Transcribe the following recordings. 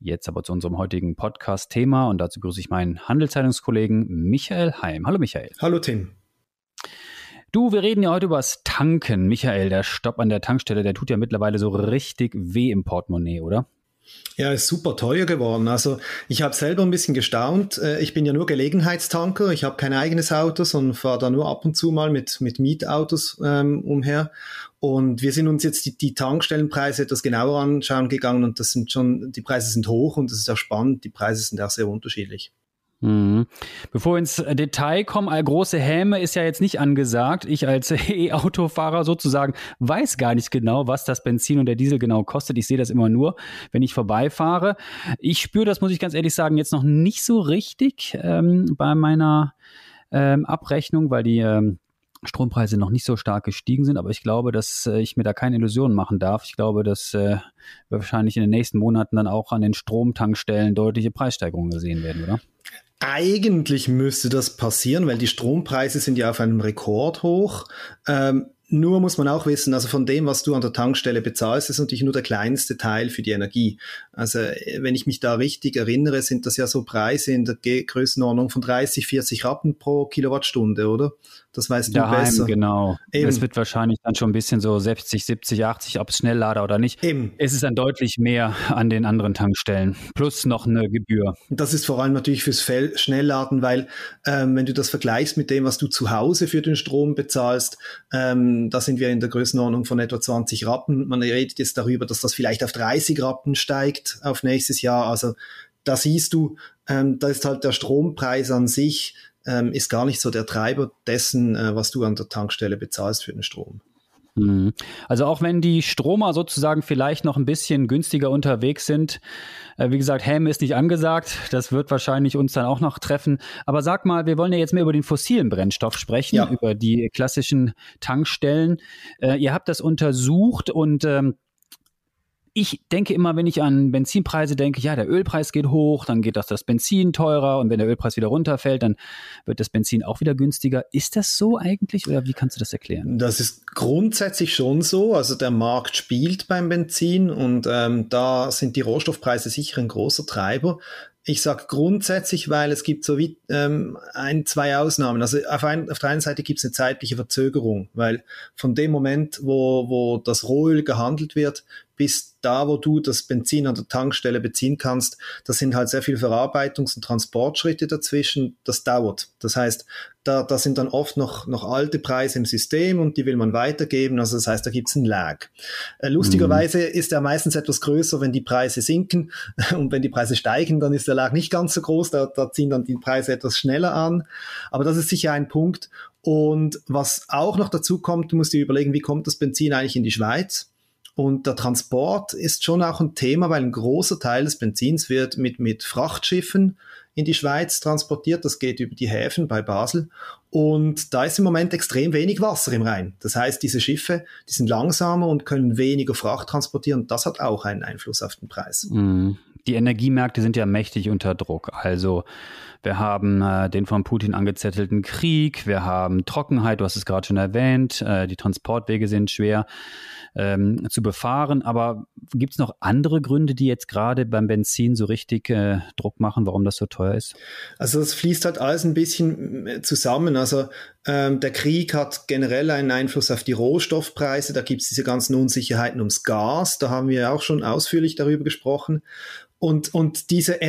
Jetzt aber zu unserem heutigen Podcast-Thema und dazu begrüße ich meinen Handelszeitungskollegen Michael Heim. Hallo Michael. Hallo Tim. Du, wir reden ja heute über das Tanken. Michael, der Stopp an der Tankstelle, der tut ja mittlerweile so richtig weh im Portemonnaie, oder? Ja, ist super teuer geworden. Also ich habe selber ein bisschen gestaunt. Äh, ich bin ja nur Gelegenheitstanker. Ich habe kein eigenes Auto, sondern fahre da nur ab und zu mal mit, mit Mietautos ähm, umher. Und wir sind uns jetzt die, die Tankstellenpreise etwas genauer anschauen gegangen und das sind schon, die Preise sind hoch und das ist auch spannend. Die Preise sind auch sehr unterschiedlich. Mhm. Bevor wir ins Detail kommen, all große Häme ist ja jetzt nicht angesagt. Ich als E-Autofahrer sozusagen weiß gar nicht genau, was das Benzin und der Diesel genau kostet. Ich sehe das immer nur, wenn ich vorbeifahre. Ich spüre das, muss ich ganz ehrlich sagen, jetzt noch nicht so richtig ähm, bei meiner ähm, Abrechnung, weil die ähm, Strompreise noch nicht so stark gestiegen sind, aber ich glaube, dass äh, ich mir da keine Illusionen machen darf. Ich glaube, dass äh, wir wahrscheinlich in den nächsten Monaten dann auch an den Stromtankstellen deutliche Preissteigerungen gesehen werden, oder? Eigentlich müsste das passieren, weil die Strompreise sind ja auf einem Rekord hoch. Ähm, nur muss man auch wissen, also von dem, was du an der Tankstelle bezahlst, ist natürlich nur der kleinste Teil für die Energie. Also wenn ich mich da richtig erinnere, sind das ja so Preise in der Größenordnung von 30, 40 Rappen pro Kilowattstunde, oder? Das weißt Daheim, du besser. genau. Eben. Es wird wahrscheinlich dann schon ein bisschen so 60, 70, 80, ob es Schnelllader oder nicht. Eben. Es ist dann deutlich mehr an den anderen Tankstellen. Plus noch eine Gebühr. Das ist vor allem natürlich fürs Schnellladen, weil ähm, wenn du das vergleichst mit dem, was du zu Hause für den Strom bezahlst, ähm, da sind wir in der Größenordnung von etwa 20 Rappen. Man redet jetzt darüber, dass das vielleicht auf 30 Rappen steigt auf nächstes Jahr. Also da siehst du, ähm, da ist halt der Strompreis an sich ähm, ist gar nicht so der Treiber dessen, äh, was du an der Tankstelle bezahlst für den Strom. Mhm. Also auch wenn die Stromer sozusagen vielleicht noch ein bisschen günstiger unterwegs sind, äh, wie gesagt, Häme ist nicht angesagt, das wird wahrscheinlich uns dann auch noch treffen. Aber sag mal, wir wollen ja jetzt mehr über den fossilen Brennstoff sprechen, ja. über die klassischen Tankstellen. Äh, ihr habt das untersucht und ähm, ich denke immer, wenn ich an Benzinpreise denke, ja, der Ölpreis geht hoch, dann geht das, das Benzin teurer und wenn der Ölpreis wieder runterfällt, dann wird das Benzin auch wieder günstiger. Ist das so eigentlich oder wie kannst du das erklären? Das ist grundsätzlich schon so. Also der Markt spielt beim Benzin und ähm, da sind die Rohstoffpreise sicher ein großer Treiber. Ich sage grundsätzlich, weil es gibt so wie ähm, ein, zwei Ausnahmen. Also auf, ein, auf der einen Seite gibt es eine zeitliche Verzögerung, weil von dem Moment, wo, wo das Rohöl gehandelt wird, bis da, wo du das Benzin an der Tankstelle beziehen kannst, das sind halt sehr viele Verarbeitungs- und Transportschritte dazwischen. Das dauert. Das heißt, da, da sind dann oft noch, noch alte Preise im System und die will man weitergeben. Also das heißt, da gibt es einen Lag. Äh, lustigerweise mhm. ist er meistens etwas größer, wenn die Preise sinken und wenn die Preise steigen, dann ist der Lag nicht ganz so groß. Da, da ziehen dann die Preise etwas schneller an. Aber das ist sicher ein Punkt. Und was auch noch dazu kommt, du musst dir überlegen, wie kommt das Benzin eigentlich in die Schweiz? Und der Transport ist schon auch ein Thema, weil ein großer Teil des Benzins wird mit, mit Frachtschiffen in die Schweiz transportiert. Das geht über die Häfen bei Basel. Und da ist im Moment extrem wenig Wasser im Rhein. Das heißt, diese Schiffe, die sind langsamer und können weniger Fracht transportieren. Das hat auch einen Einfluss auf den Preis. Mhm. Die Energiemärkte sind ja mächtig unter Druck. Also wir haben äh, den von Putin angezettelten Krieg, wir haben Trockenheit, du hast es gerade schon erwähnt, äh, die Transportwege sind schwer ähm, zu befahren. Aber gibt es noch andere Gründe, die jetzt gerade beim Benzin so richtig äh, Druck machen, warum das so teuer ist? Also es fließt halt alles ein bisschen äh, zusammen. Also ähm, der Krieg hat generell einen Einfluss auf die Rohstoffpreise. Da gibt es diese ganzen Unsicherheiten ums Gas. Da haben wir auch schon ausführlich darüber gesprochen. Und, und diese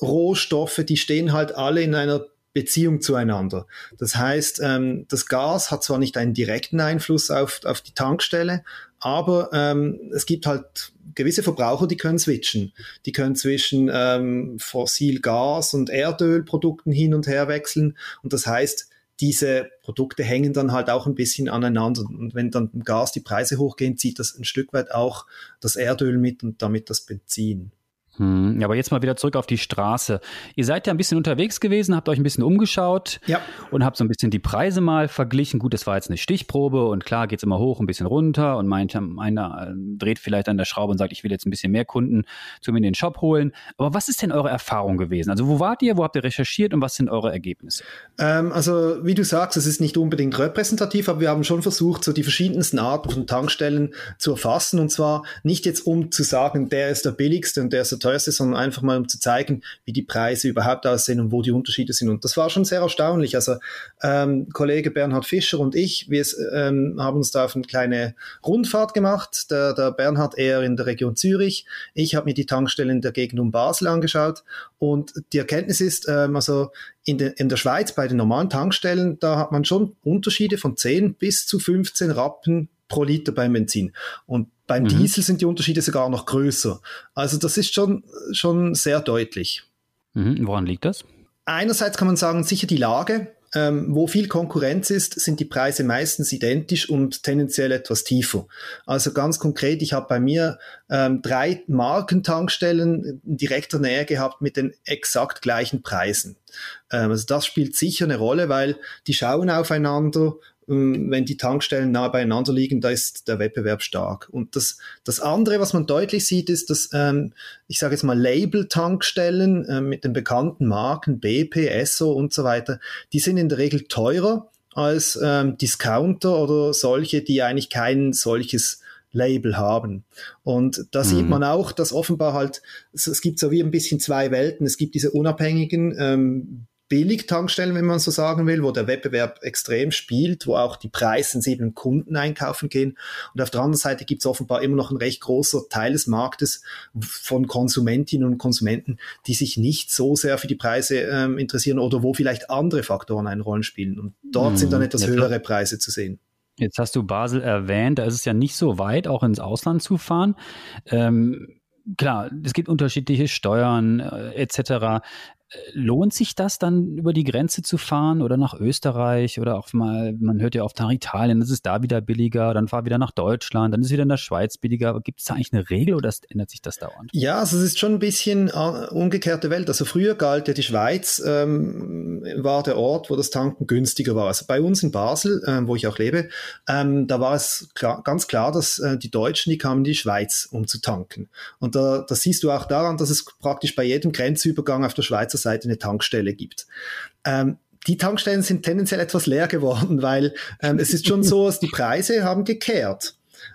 Energierohstoffe, die stehen halt alle in einer Beziehung zueinander. Das heißt, ähm, das Gas hat zwar nicht einen direkten Einfluss auf, auf die Tankstelle, aber ähm, es gibt halt gewisse Verbraucher, die können switchen. Die können zwischen ähm, Fossilgas und Erdölprodukten hin und her wechseln. Und das heißt, diese Produkte hängen dann halt auch ein bisschen aneinander. Und wenn dann im Gas die Preise hochgehen, zieht das ein Stück weit auch das Erdöl mit und damit das Benzin. Hm, aber jetzt mal wieder zurück auf die Straße. Ihr seid ja ein bisschen unterwegs gewesen, habt euch ein bisschen umgeschaut ja. und habt so ein bisschen die Preise mal verglichen. Gut, das war jetzt eine Stichprobe und klar geht es immer hoch, ein bisschen runter und meint, einer äh, dreht vielleicht an der Schraube und sagt, ich will jetzt ein bisschen mehr Kunden zu mir in den Shop holen. Aber was ist denn eure Erfahrung gewesen? Also wo wart ihr, wo habt ihr recherchiert und was sind eure Ergebnisse? Ähm, also wie du sagst, es ist nicht unbedingt repräsentativ, aber wir haben schon versucht, so die verschiedensten Arten von Tankstellen zu erfassen und zwar nicht jetzt um zu sagen, der ist der billigste und der ist der teuerste, sondern einfach mal um zu zeigen, wie die Preise überhaupt aussehen und wo die Unterschiede sind. Und das war schon sehr erstaunlich. Also ähm, Kollege Bernhard Fischer und ich, wir ähm, haben uns da auf eine kleine Rundfahrt gemacht. Der, der Bernhard eher in der Region Zürich. Ich habe mir die Tankstellen in der Gegend um Basel angeschaut. Und die Erkenntnis ist, ähm, also in, de, in der Schweiz bei den normalen Tankstellen, da hat man schon Unterschiede von 10 bis zu 15 Rappen pro Liter beim Benzin. Und beim mhm. Diesel sind die Unterschiede sogar noch größer. Also das ist schon, schon sehr deutlich. Mhm. Woran liegt das? Einerseits kann man sagen, sicher die Lage. Ähm, wo viel Konkurrenz ist, sind die Preise meistens identisch und tendenziell etwas tiefer. Also ganz konkret, ich habe bei mir ähm, drei Markentankstellen in direkter Nähe gehabt mit den exakt gleichen Preisen. Ähm, also das spielt sicher eine Rolle, weil die schauen aufeinander wenn die Tankstellen nah beieinander liegen, da ist der Wettbewerb stark. Und das, das andere, was man deutlich sieht, ist, dass ähm, ich sage jetzt mal Label-Tankstellen äh, mit den bekannten Marken BP, Esso und so weiter, die sind in der Regel teurer als ähm, Discounter oder solche, die eigentlich kein solches Label haben. Und da mhm. sieht man auch, dass offenbar halt, es, es, gibt so wie ein bisschen zwei Welten. Es gibt diese unabhängigen ähm, Billigtankstellen, wenn man so sagen will, wo der Wettbewerb extrem spielt, wo auch die preissensiblen Kunden einkaufen gehen. Und auf der anderen Seite gibt es offenbar immer noch ein recht großer Teil des Marktes von Konsumentinnen und Konsumenten, die sich nicht so sehr für die Preise ähm, interessieren oder wo vielleicht andere Faktoren eine Rolle spielen. Und dort mhm. sind dann etwas höhere Preise zu sehen. Jetzt hast du Basel erwähnt, da ist es ja nicht so weit, auch ins Ausland zu fahren. Ähm, klar, es gibt unterschiedliche Steuern äh, etc. Lohnt sich das dann über die Grenze zu fahren oder nach Österreich oder auch mal, man hört ja oft nach Italien, das ist da wieder billiger, dann fahr wieder nach Deutschland, dann ist wieder in der Schweiz billiger. Gibt es da eigentlich eine Regel oder ändert sich das dauernd? Ja, also es ist schon ein bisschen äh, umgekehrte Welt. Also früher galt ja die Schweiz, ähm, war der Ort, wo das Tanken günstiger war. Also bei uns in Basel, äh, wo ich auch lebe, ähm, da war es klar, ganz klar, dass äh, die Deutschen, die kamen in die Schweiz, um zu tanken. Und da, das siehst du auch daran, dass es praktisch bei jedem Grenzübergang auf der Schweizer Schweizer Seite eine Tankstelle gibt. Ähm, die Tankstellen sind tendenziell etwas leer geworden, weil ähm, es ist schon so, dass die Preise haben gekehrt.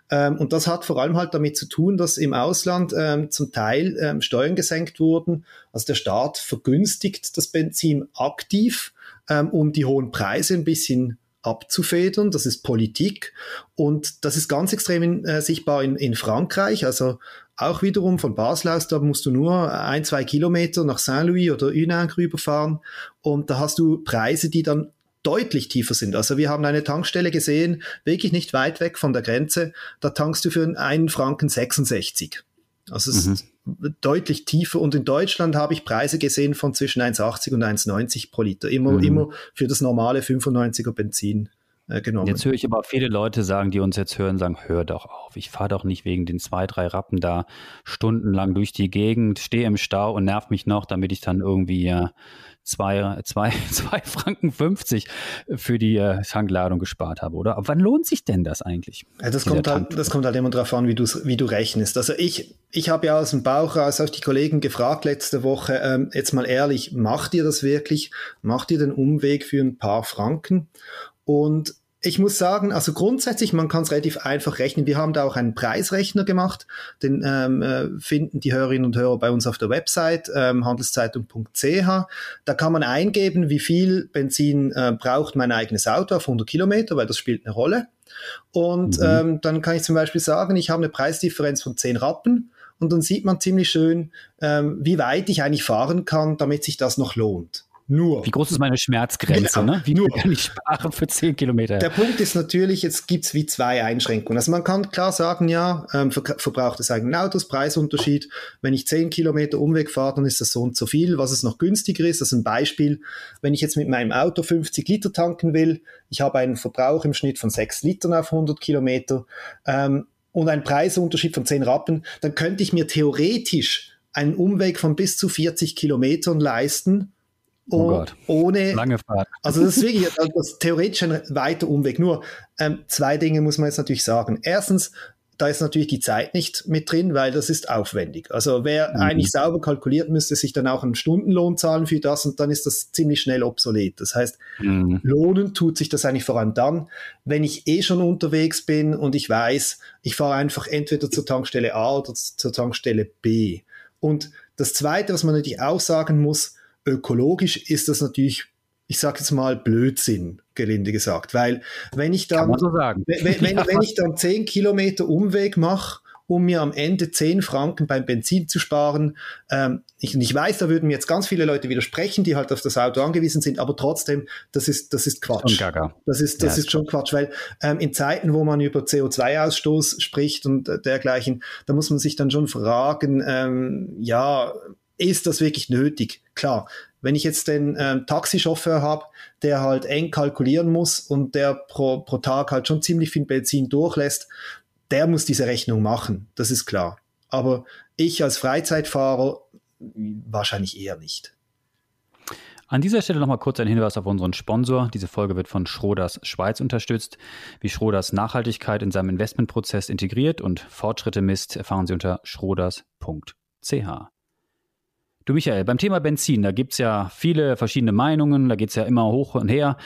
Ähm, und das hat vor allem halt damit zu tun, dass im Ausland ähm, zum Teil ähm, Steuern gesenkt wurden. Also der Staat vergünstigt das Benzin aktiv, ähm, um die hohen Preise ein bisschen abzufedern. Das ist Politik und das ist ganz extrem in, äh, sichtbar in, in Frankreich. Also auch wiederum von Basel aus, da musst du nur ein, zwei Kilometer nach Saint-Louis oder Unang rüberfahren und da hast du Preise, die dann deutlich tiefer sind. Also wir haben eine Tankstelle gesehen, wirklich nicht weit weg von der Grenze, da tankst du für einen Franken 66. Also es mhm. ist deutlich tiefer und in Deutschland habe ich Preise gesehen von zwischen 1,80 und 1,90 pro Liter. Immer, mhm. immer für das normale 95er Benzin genommen. Jetzt höre ich aber viele Leute sagen, die uns jetzt hören, sagen, hör doch auf, ich fahre doch nicht wegen den zwei, drei Rappen da stundenlang durch die Gegend, stehe im Stau und nerv mich noch, damit ich dann irgendwie äh, zwei, zwei, zwei Franken 50 für die äh, Tankladung gespart habe, oder? Aber wann lohnt sich denn das eigentlich? Ja, das, kommt halt, das kommt halt immer darauf an, wie du, wie du rechnest. Also ich, ich habe ja aus dem Bauch raus auch die Kollegen gefragt letzte Woche, ähm, jetzt mal ehrlich, macht ihr das wirklich? Macht ihr den Umweg für ein paar Franken? Und ich muss sagen, also grundsätzlich, man kann es relativ einfach rechnen. Wir haben da auch einen Preisrechner gemacht. Den ähm, äh, finden die Hörerinnen und Hörer bei uns auf der Website ähm, handelszeitung.ch. Da kann man eingeben, wie viel Benzin äh, braucht mein eigenes Auto auf 100 Kilometer, weil das spielt eine Rolle. Und mhm. ähm, dann kann ich zum Beispiel sagen, ich habe eine Preisdifferenz von 10 Rappen und dann sieht man ziemlich schön, ähm, wie weit ich eigentlich fahren kann, damit sich das noch lohnt. Nur. Wie groß ist meine Schmerzgrenze? Genau, ne? Wie nur kann ich sparen für 10 Kilometer? Der Punkt ist natürlich, jetzt gibt es wie zwei Einschränkungen. Also man kann klar sagen, ja, ähm, Ver Verbrauch des eigenen Autos, Preisunterschied. Wenn ich 10 Kilometer Umweg fahre, dann ist das so und so viel. Was es noch günstiger ist, das ist ein Beispiel, wenn ich jetzt mit meinem Auto 50 Liter tanken will, ich habe einen Verbrauch im Schnitt von 6 Litern auf 100 Kilometer ähm, und einen Preisunterschied von 10 Rappen, dann könnte ich mir theoretisch einen Umweg von bis zu 40 Kilometern leisten. Oh Gott. Ohne. Lange Fahrt. Also, das ist wirklich das ist theoretisch ein weiter Umweg. Nur ähm, zwei Dinge muss man jetzt natürlich sagen. Erstens, da ist natürlich die Zeit nicht mit drin, weil das ist aufwendig. Also wer mhm. eigentlich sauber kalkuliert, müsste sich dann auch einen Stundenlohn zahlen für das und dann ist das ziemlich schnell obsolet. Das heißt, mhm. lohnen tut sich das eigentlich vor allem dann, wenn ich eh schon unterwegs bin und ich weiß, ich fahre einfach entweder zur Tankstelle A oder zur Tankstelle B. Und das Zweite, was man natürlich auch sagen muss, ökologisch ist das natürlich ich sage jetzt mal Blödsinn, gelinde gesagt, weil wenn ich dann, so wenn, wenn, ja. wenn ich dann zehn Kilometer Umweg mache, um mir am Ende zehn Franken beim Benzin zu sparen. Ähm, ich, ich weiß, da würden mir jetzt ganz viele Leute widersprechen, die halt auf das Auto angewiesen sind, aber trotzdem, das ist, das ist Quatsch. Das ist, das ja, ist schon Quatsch, weil ähm, in Zeiten, wo man über CO2-Ausstoß spricht und äh, dergleichen, da muss man sich dann schon fragen, ähm, ja, ist das wirklich nötig? Klar, wenn ich jetzt den ähm, Taxichauffeur habe, der halt eng kalkulieren muss und der pro, pro Tag halt schon ziemlich viel Benzin durchlässt, der muss diese Rechnung machen, das ist klar. Aber ich als Freizeitfahrer wahrscheinlich eher nicht. An dieser Stelle nochmal kurz ein Hinweis auf unseren Sponsor. Diese Folge wird von Schroders Schweiz unterstützt. Wie Schroders Nachhaltigkeit in seinem Investmentprozess integriert und Fortschritte misst, erfahren Sie unter schroders.ch. Du Michael, beim Thema Benzin, da gibt es ja viele verschiedene Meinungen, da geht es ja immer hoch und her.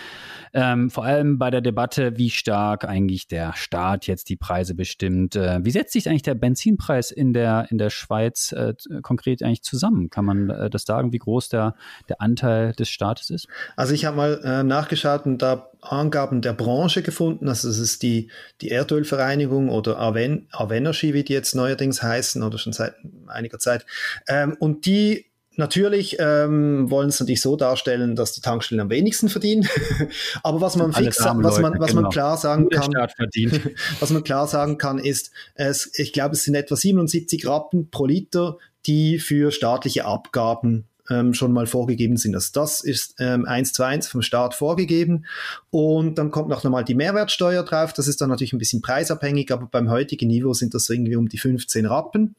Ähm, vor allem bei der Debatte, wie stark eigentlich der Staat jetzt die Preise bestimmt. Äh, wie setzt sich eigentlich der Benzinpreis in der, in der Schweiz äh, konkret eigentlich zusammen? Kann man äh, das sagen, wie groß der, der Anteil des Staates ist? Also ich habe mal äh, nachgeschaut und da Angaben der Branche gefunden. Also es ist die, die Erdölvereinigung oder Aven, Avenergy, wie die jetzt neuerdings heißen oder schon seit einiger Zeit. Ähm, und die Natürlich ähm, wollen es natürlich so darstellen, dass die Tankstellen am wenigsten verdienen. Aber was man fix, was man, was genau. man klar sagen kann, was man klar sagen kann, ist, es, ich glaube, es sind etwa 77 Rappen pro Liter, die für staatliche Abgaben ähm, schon mal vorgegeben sind. Also das ist ähm, 1 zu 1 vom Staat vorgegeben. Und dann kommt noch einmal die Mehrwertsteuer drauf. Das ist dann natürlich ein bisschen preisabhängig, aber beim heutigen Niveau sind das irgendwie um die 15 Rappen.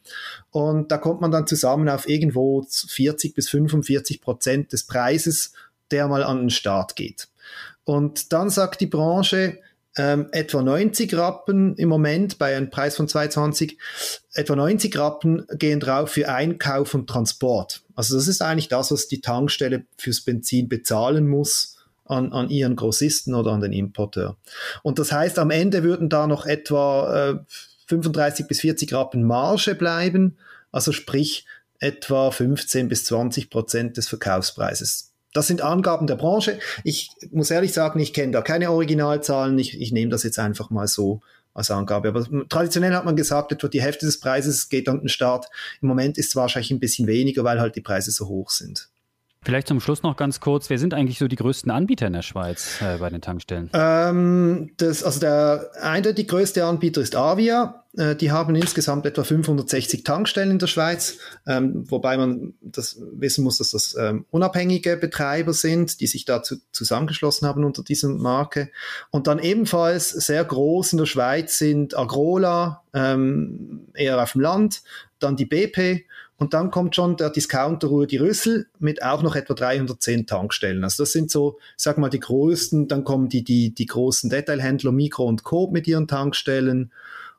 Und da kommt man dann zusammen auf irgendwo 40 bis 45 Prozent des Preises, der mal an den Staat geht. Und dann sagt die Branche, ähm, etwa 90 Rappen im Moment bei einem Preis von 2,20. Etwa 90 Rappen gehen drauf für Einkauf und Transport. Also das ist eigentlich das, was die Tankstelle fürs Benzin bezahlen muss an, an ihren Grossisten oder an den Importeur. Und das heißt, am Ende würden da noch etwa äh, 35 bis 40 Rappen Marge bleiben. Also sprich etwa 15 bis 20 Prozent des Verkaufspreises. Das sind Angaben der Branche. Ich muss ehrlich sagen, ich kenne da keine Originalzahlen. Ich, ich nehme das jetzt einfach mal so als Angabe. Aber traditionell hat man gesagt, etwa die Hälfte des Preises geht an den Start. Im Moment ist es wahrscheinlich ein bisschen weniger, weil halt die Preise so hoch sind. Vielleicht zum Schluss noch ganz kurz, wer sind eigentlich so die größten Anbieter in der Schweiz äh, bei den Tankstellen? Ähm, das, also der eindeutig größte Anbieter ist Avia. Äh, die haben insgesamt etwa 560 Tankstellen in der Schweiz, ähm, wobei man das wissen muss, dass das ähm, unabhängige Betreiber sind, die sich dazu zusammengeschlossen haben unter dieser Marke. Und dann ebenfalls sehr groß in der Schweiz sind Agrola, ähm, eher auf dem Land, dann die BP und dann kommt schon der Discounter Rudi Rüssel mit auch noch etwa 310 Tankstellen. Also das sind so, sag mal, die größten. Dann kommen die, die, die großen Detailhändler Mikro und Coop mit ihren Tankstellen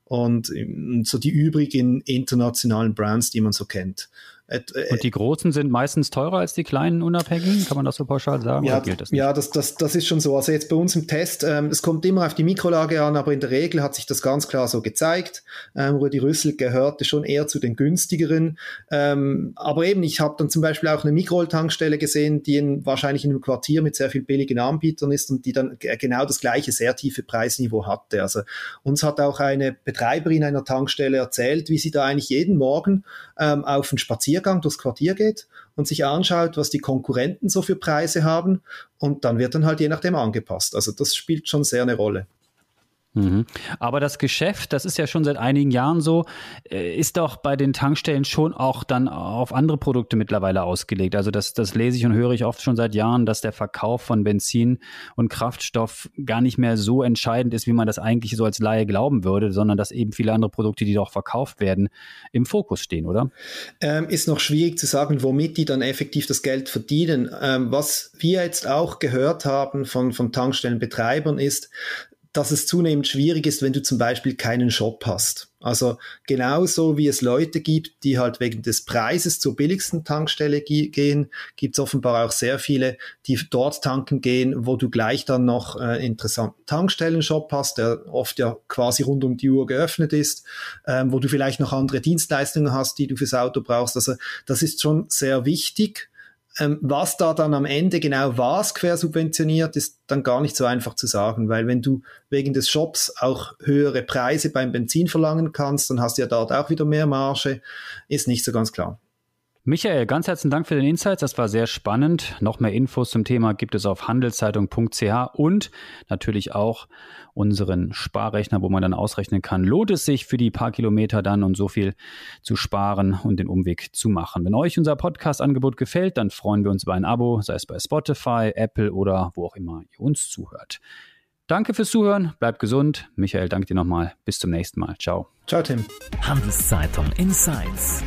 und ähm, so die übrigen internationalen Brands, die man so kennt. Äh, und die großen sind meistens teurer als die kleinen Unabhängigen? Kann man das so pauschal sagen? Ja, das, ja das, das, das ist schon so. Also jetzt bei uns im Test, ähm, es kommt immer auf die Mikrolage an, aber in der Regel hat sich das ganz klar so gezeigt. Ähm, Rudi Rüssel gehörte schon eher zu den günstigeren. Ähm, aber eben, ich habe dann zum Beispiel auch eine Mikrol-Tankstelle gesehen, die in, wahrscheinlich in einem Quartier mit sehr vielen billigen Anbietern ist und die dann genau das gleiche sehr tiefe Preisniveau hatte. Also uns hat auch eine Betreiberin einer Tankstelle erzählt, wie sie da eigentlich jeden Morgen ähm, auf einen Spaziergang Spaziergang durchs Quartier geht und sich anschaut, was die Konkurrenten so für Preise haben und dann wird dann halt je nachdem angepasst. Also das spielt schon sehr eine Rolle. Mhm. Aber das Geschäft, das ist ja schon seit einigen Jahren so, äh, ist doch bei den Tankstellen schon auch dann auf andere Produkte mittlerweile ausgelegt. Also das, das lese ich und höre ich oft schon seit Jahren, dass der Verkauf von Benzin und Kraftstoff gar nicht mehr so entscheidend ist, wie man das eigentlich so als Laie glauben würde, sondern dass eben viele andere Produkte, die doch verkauft werden, im Fokus stehen, oder? Ähm, ist noch schwierig zu sagen, womit die dann effektiv das Geld verdienen. Ähm, was wir jetzt auch gehört haben von, von Tankstellenbetreibern ist, dass es zunehmend schwierig ist, wenn du zum Beispiel keinen Shop hast. Also genauso wie es Leute gibt, die halt wegen des Preises zur billigsten Tankstelle gehen, gibt es offenbar auch sehr viele, die dort tanken gehen, wo du gleich dann noch äh, interessanten Tankstellenshop hast, der oft ja quasi rund um die Uhr geöffnet ist, ähm, wo du vielleicht noch andere Dienstleistungen hast, die du fürs Auto brauchst. Also das ist schon sehr wichtig. Ähm, was da dann am Ende genau was quersubventioniert, ist dann gar nicht so einfach zu sagen, weil wenn du wegen des Shops auch höhere Preise beim Benzin verlangen kannst, dann hast du ja dort auch wieder mehr Marge, ist nicht so ganz klar. Michael, ganz herzlichen Dank für den Insights. Das war sehr spannend. Noch mehr Infos zum Thema gibt es auf handelszeitung.ch und natürlich auch unseren Sparrechner, wo man dann ausrechnen kann, lohnt es sich für die paar Kilometer dann und so viel zu sparen und den Umweg zu machen. Wenn euch unser Podcast-Angebot gefällt, dann freuen wir uns über ein Abo, sei es bei Spotify, Apple oder wo auch immer ihr uns zuhört. Danke fürs Zuhören, bleibt gesund. Michael, danke dir nochmal. Bis zum nächsten Mal. Ciao. Ciao, Tim. Handelszeitung Insights.